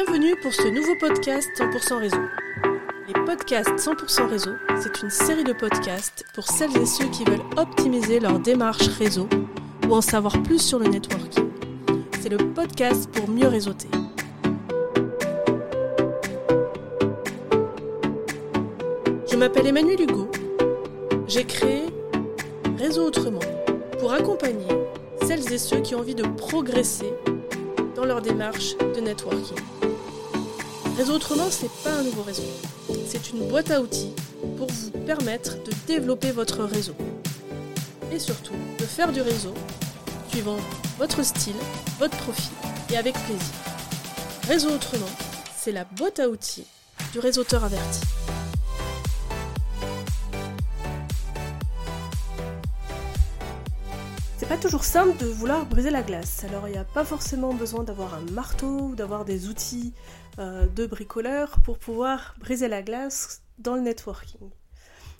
Bienvenue pour ce nouveau podcast 100% réseau. Les podcasts 100% réseau, c'est une série de podcasts pour celles et ceux qui veulent optimiser leur démarche réseau ou en savoir plus sur le networking. C'est le podcast pour mieux réseauter. Je m'appelle Emmanuel Hugo. J'ai créé Réseau Autrement pour accompagner celles et ceux qui ont envie de progresser dans leur démarche de networking. Réseau Autrement, ce n'est pas un nouveau réseau. C'est une boîte à outils pour vous permettre de développer votre réseau. Et surtout, de faire du réseau suivant votre style, votre profil et avec plaisir. Réseau Autrement, c'est la boîte à outils du réseauteur averti. Pas toujours simple de vouloir briser la glace. Alors il n'y a pas forcément besoin d'avoir un marteau ou d'avoir des outils euh, de bricoleur pour pouvoir briser la glace dans le networking.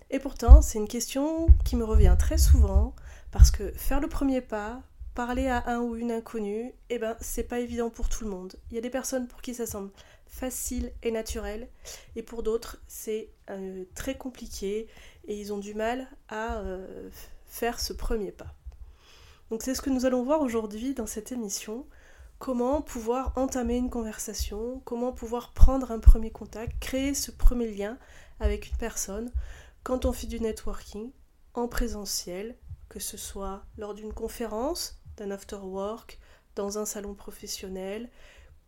Et pourtant, c'est une question qui me revient très souvent parce que faire le premier pas, parler à un ou une inconnue, eh ben, c'est pas évident pour tout le monde. Il y a des personnes pour qui ça semble facile et naturel, et pour d'autres, c'est euh, très compliqué et ils ont du mal à euh, faire ce premier pas. Donc c'est ce que nous allons voir aujourd'hui dans cette émission comment pouvoir entamer une conversation, comment pouvoir prendre un premier contact, créer ce premier lien avec une personne quand on fait du networking en présentiel, que ce soit lors d'une conférence, d'un after work, dans un salon professionnel,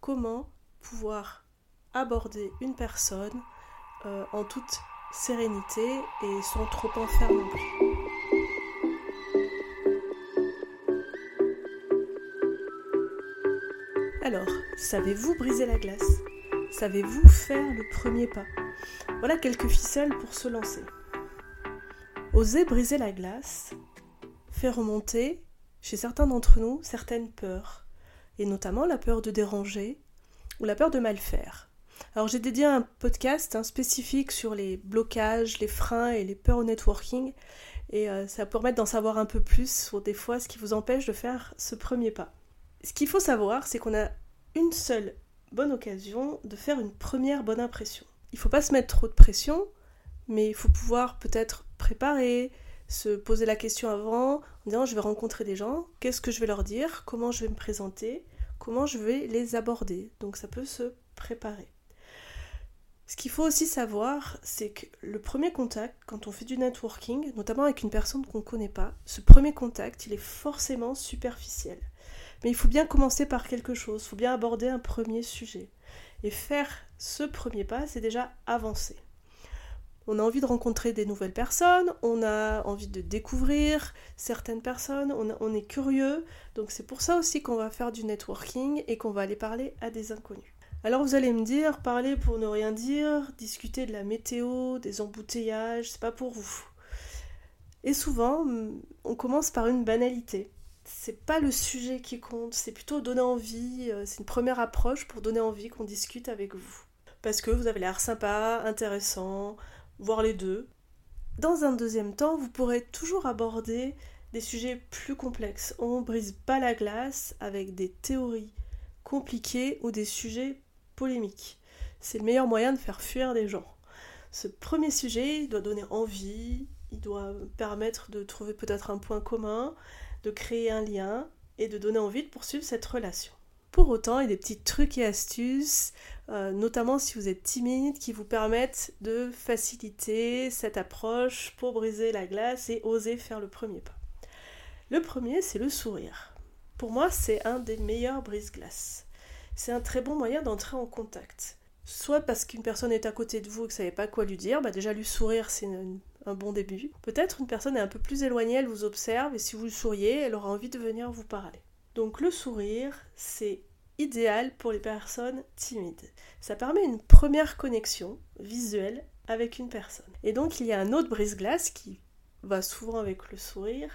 comment pouvoir aborder une personne euh, en toute sérénité et sans trop en faire non plus. Alors, savez-vous briser la glace? Savez-vous faire le premier pas? Voilà quelques ficelles pour se lancer. Oser briser la glace fait remonter chez certains d'entre nous certaines peurs, et notamment la peur de déranger ou la peur de mal faire. Alors j'ai dédié un podcast hein, spécifique sur les blocages, les freins et les peurs au networking, et euh, ça va permettre d'en savoir un peu plus sur des fois ce qui vous empêche de faire ce premier pas. Ce qu'il faut savoir, c'est qu'on a une seule bonne occasion de faire une première bonne impression. Il ne faut pas se mettre trop de pression, mais il faut pouvoir peut-être préparer, se poser la question avant, en disant je vais rencontrer des gens, qu'est-ce que je vais leur dire, comment je vais me présenter, comment je vais les aborder. Donc ça peut se préparer. Ce qu'il faut aussi savoir, c'est que le premier contact, quand on fait du networking, notamment avec une personne qu'on ne connaît pas, ce premier contact, il est forcément superficiel. Mais il faut bien commencer par quelque chose, il faut bien aborder un premier sujet. Et faire ce premier pas, c'est déjà avancer. On a envie de rencontrer des nouvelles personnes, on a envie de découvrir certaines personnes, on, est curieux. Donc c'est pour ça aussi qu'on va faire du networking et qu'on va aller parler à des inconnus. Alors vous allez me dire, parler pour ne rien dire, discuter de la météo, des embouteillages, c'est pas pour vous. Et souvent, on commence par une banalité c'est pas le sujet qui compte, c'est plutôt donner envie, euh, c'est une première approche pour donner envie qu'on discute avec vous. Parce que vous avez l'air sympa, intéressant, voir les deux. Dans un deuxième temps, vous pourrez toujours aborder des sujets plus complexes. On brise pas la glace avec des théories compliquées ou des sujets polémiques. C'est le meilleur moyen de faire fuir des gens. Ce premier sujet, doit donner envie, il doit permettre de trouver peut-être un point commun, de créer un lien et de donner envie de poursuivre cette relation. Pour autant, il y a des petits trucs et astuces, euh, notamment si vous êtes timide, qui vous permettent de faciliter cette approche pour briser la glace et oser faire le premier pas. Le premier, c'est le sourire. Pour moi, c'est un des meilleurs brise-glaces. C'est un très bon moyen d'entrer en contact. Soit parce qu'une personne est à côté de vous et que vous ne savez pas quoi lui dire, bah déjà lui sourire, c'est une un bon début. Peut-être une personne est un peu plus éloignée, elle vous observe et si vous souriez, elle aura envie de venir vous parler. Donc le sourire, c'est idéal pour les personnes timides. Ça permet une première connexion visuelle avec une personne. Et donc il y a un autre brise-glace qui va souvent avec le sourire,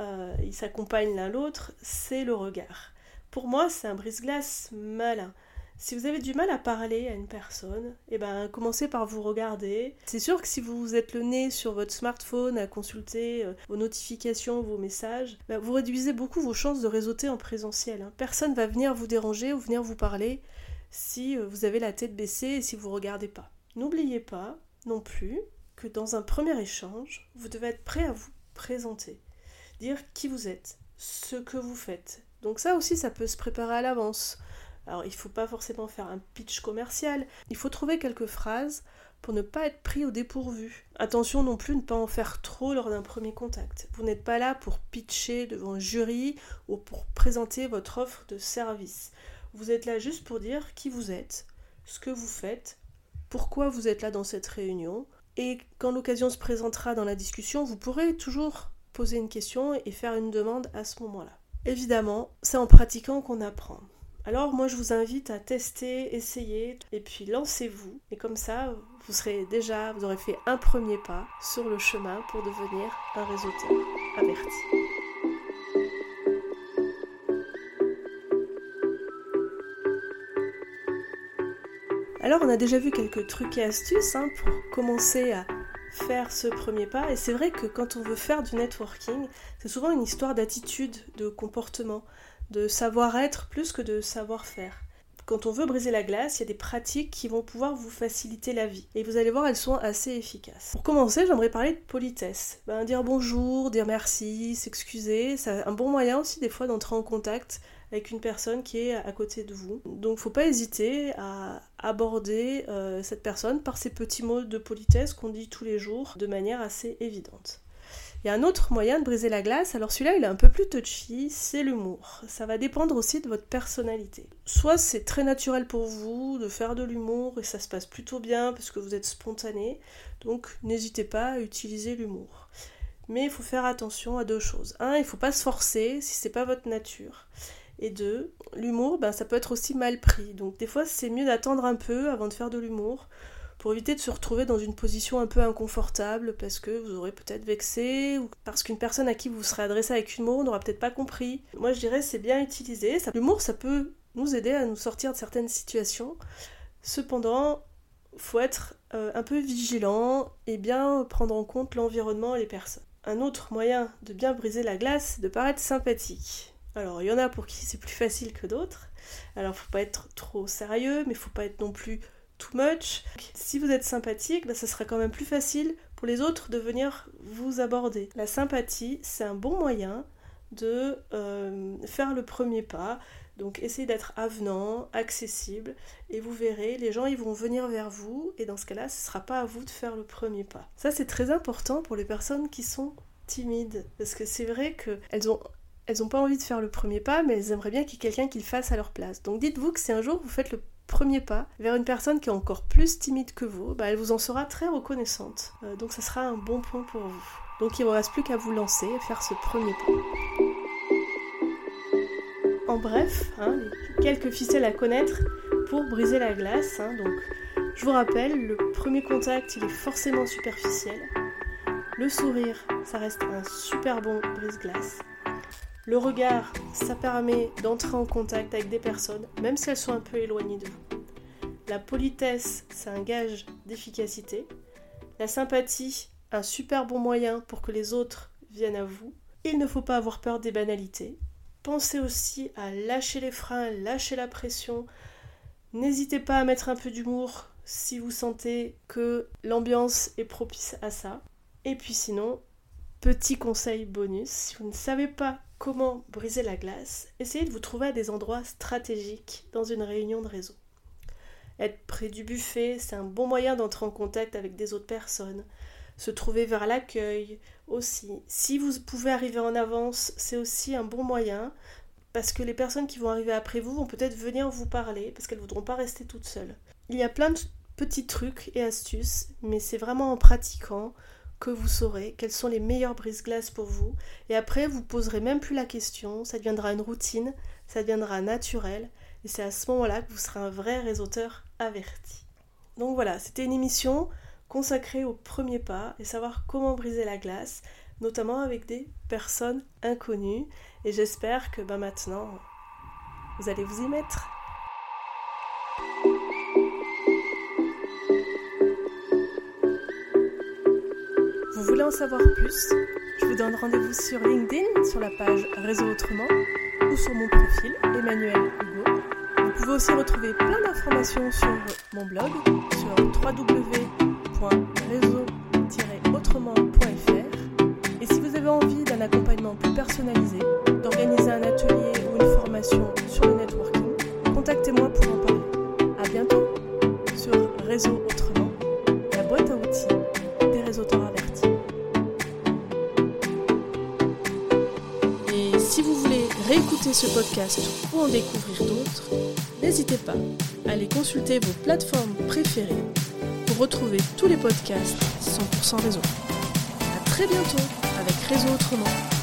euh, ils s'accompagnent l'un l'autre, c'est le regard. Pour moi, c'est un brise-glace malin. Si vous avez du mal à parler à une personne, eh ben, commencez par vous regarder. C'est sûr que si vous êtes le nez sur votre smartphone à consulter euh, vos notifications, vos messages, ben, vous réduisez beaucoup vos chances de réseauter en présentiel. Hein. Personne va venir vous déranger ou venir vous parler si euh, vous avez la tête baissée et si vous ne regardez pas. N'oubliez pas non plus que dans un premier échange, vous devez être prêt à vous présenter, dire qui vous êtes, ce que vous faites. Donc ça aussi, ça peut se préparer à l'avance. Alors il ne faut pas forcément faire un pitch commercial, il faut trouver quelques phrases pour ne pas être pris au dépourvu. Attention non plus ne pas en faire trop lors d'un premier contact. Vous n'êtes pas là pour pitcher devant un jury ou pour présenter votre offre de service. Vous êtes là juste pour dire qui vous êtes, ce que vous faites, pourquoi vous êtes là dans cette réunion, et quand l'occasion se présentera dans la discussion, vous pourrez toujours poser une question et faire une demande à ce moment-là. Évidemment, c'est en pratiquant qu'on apprend. Alors moi je vous invite à tester, essayer et puis lancez-vous. Et comme ça vous serez déjà, vous aurez fait un premier pas sur le chemin pour devenir un réseauteur averti. Alors on a déjà vu quelques trucs et astuces hein, pour commencer à faire ce premier pas. Et c'est vrai que quand on veut faire du networking, c'est souvent une histoire d'attitude, de comportement de savoir-être plus que de savoir-faire. Quand on veut briser la glace, il y a des pratiques qui vont pouvoir vous faciliter la vie. Et vous allez voir, elles sont assez efficaces. Pour commencer, j'aimerais parler de politesse. Ben, dire bonjour, dire merci, s'excuser, c'est un bon moyen aussi des fois d'entrer en contact avec une personne qui est à côté de vous. Donc faut pas hésiter à aborder euh, cette personne par ces petits mots de politesse qu'on dit tous les jours de manière assez évidente. Il y a un autre moyen de briser la glace, alors celui-là il est un peu plus touchy, c'est l'humour. Ça va dépendre aussi de votre personnalité. Soit c'est très naturel pour vous de faire de l'humour et ça se passe plutôt bien parce que vous êtes spontané, donc n'hésitez pas à utiliser l'humour. Mais il faut faire attention à deux choses. Un, il ne faut pas se forcer si c'est pas votre nature. Et deux, l'humour, ben, ça peut être aussi mal pris. Donc des fois c'est mieux d'attendre un peu avant de faire de l'humour pour éviter de se retrouver dans une position un peu inconfortable parce que vous aurez peut-être vexé ou parce qu'une personne à qui vous serez adressé avec humour n'aura peut-être pas compris. Moi je dirais c'est bien utilisé. L'humour ça peut nous aider à nous sortir de certaines situations. Cependant, faut être euh, un peu vigilant et bien prendre en compte l'environnement et les personnes. Un autre moyen de bien briser la glace, c'est de paraître sympathique. Alors, il y en a pour qui c'est plus facile que d'autres. Alors, faut pas être trop sérieux, mais faut pas être non plus too much. Si vous êtes sympathique, bah, ça sera quand même plus facile pour les autres de venir vous aborder. La sympathie, c'est un bon moyen de euh, faire le premier pas. Donc essayez d'être avenant, accessible, et vous verrez, les gens ils vont venir vers vous, et dans ce cas-là, ce ne sera pas à vous de faire le premier pas. Ça c'est très important pour les personnes qui sont timides, parce que c'est vrai qu'elles ont elles n'ont pas envie de faire le premier pas, mais elles aimeraient bien qu'il y ait quelqu'un qui le fasse à leur place. Donc dites-vous que si un jour vous faites le premier pas vers une personne qui est encore plus timide que vous, bah, elle vous en sera très reconnaissante. Euh, donc ça sera un bon point pour vous. Donc il ne vous reste plus qu'à vous lancer et faire ce premier pas. En bref, hein, quelques ficelles à connaître pour briser la glace. Hein. donc je vous rappelle, le premier contact il est forcément superficiel. Le sourire, ça reste un super bon brise-glace. Le regard, ça permet d'entrer en contact avec des personnes, même si elles sont un peu éloignées de vous. La politesse, c'est un gage d'efficacité. La sympathie, un super bon moyen pour que les autres viennent à vous. Il ne faut pas avoir peur des banalités. Pensez aussi à lâcher les freins, lâcher la pression. N'hésitez pas à mettre un peu d'humour si vous sentez que l'ambiance est propice à ça. Et puis sinon, petit conseil bonus, si vous ne savez pas Comment briser la glace Essayez de vous trouver à des endroits stratégiques dans une réunion de réseau. Être près du buffet, c'est un bon moyen d'entrer en contact avec des autres personnes. Se trouver vers l'accueil aussi. Si vous pouvez arriver en avance, c'est aussi un bon moyen parce que les personnes qui vont arriver après vous vont peut-être venir vous parler parce qu'elles ne voudront pas rester toutes seules. Il y a plein de petits trucs et astuces, mais c'est vraiment en pratiquant que vous saurez quels sont les meilleurs brise-glaces pour vous. Et après, vous poserez même plus la question, ça deviendra une routine, ça deviendra naturel. Et c'est à ce moment-là que vous serez un vrai réseauteur averti. Donc voilà, c'était une émission consacrée au premier pas et savoir comment briser la glace, notamment avec des personnes inconnues. Et j'espère que ben, maintenant, vous allez vous y mettre. En savoir plus, je vous donne rendez-vous sur LinkedIn, sur la page Réseau Autrement, ou sur mon profil Emmanuel Hugo. Vous pouvez aussi retrouver plein d'informations sur mon blog sur www.réseau-autrement.fr. Et si vous avez envie d'un accompagnement plus personnalisé, ou en découvrir d'autres, n'hésitez pas à aller consulter vos plateformes préférées pour retrouver tous les podcasts 100% réseau. A très bientôt avec Réseau Autrement.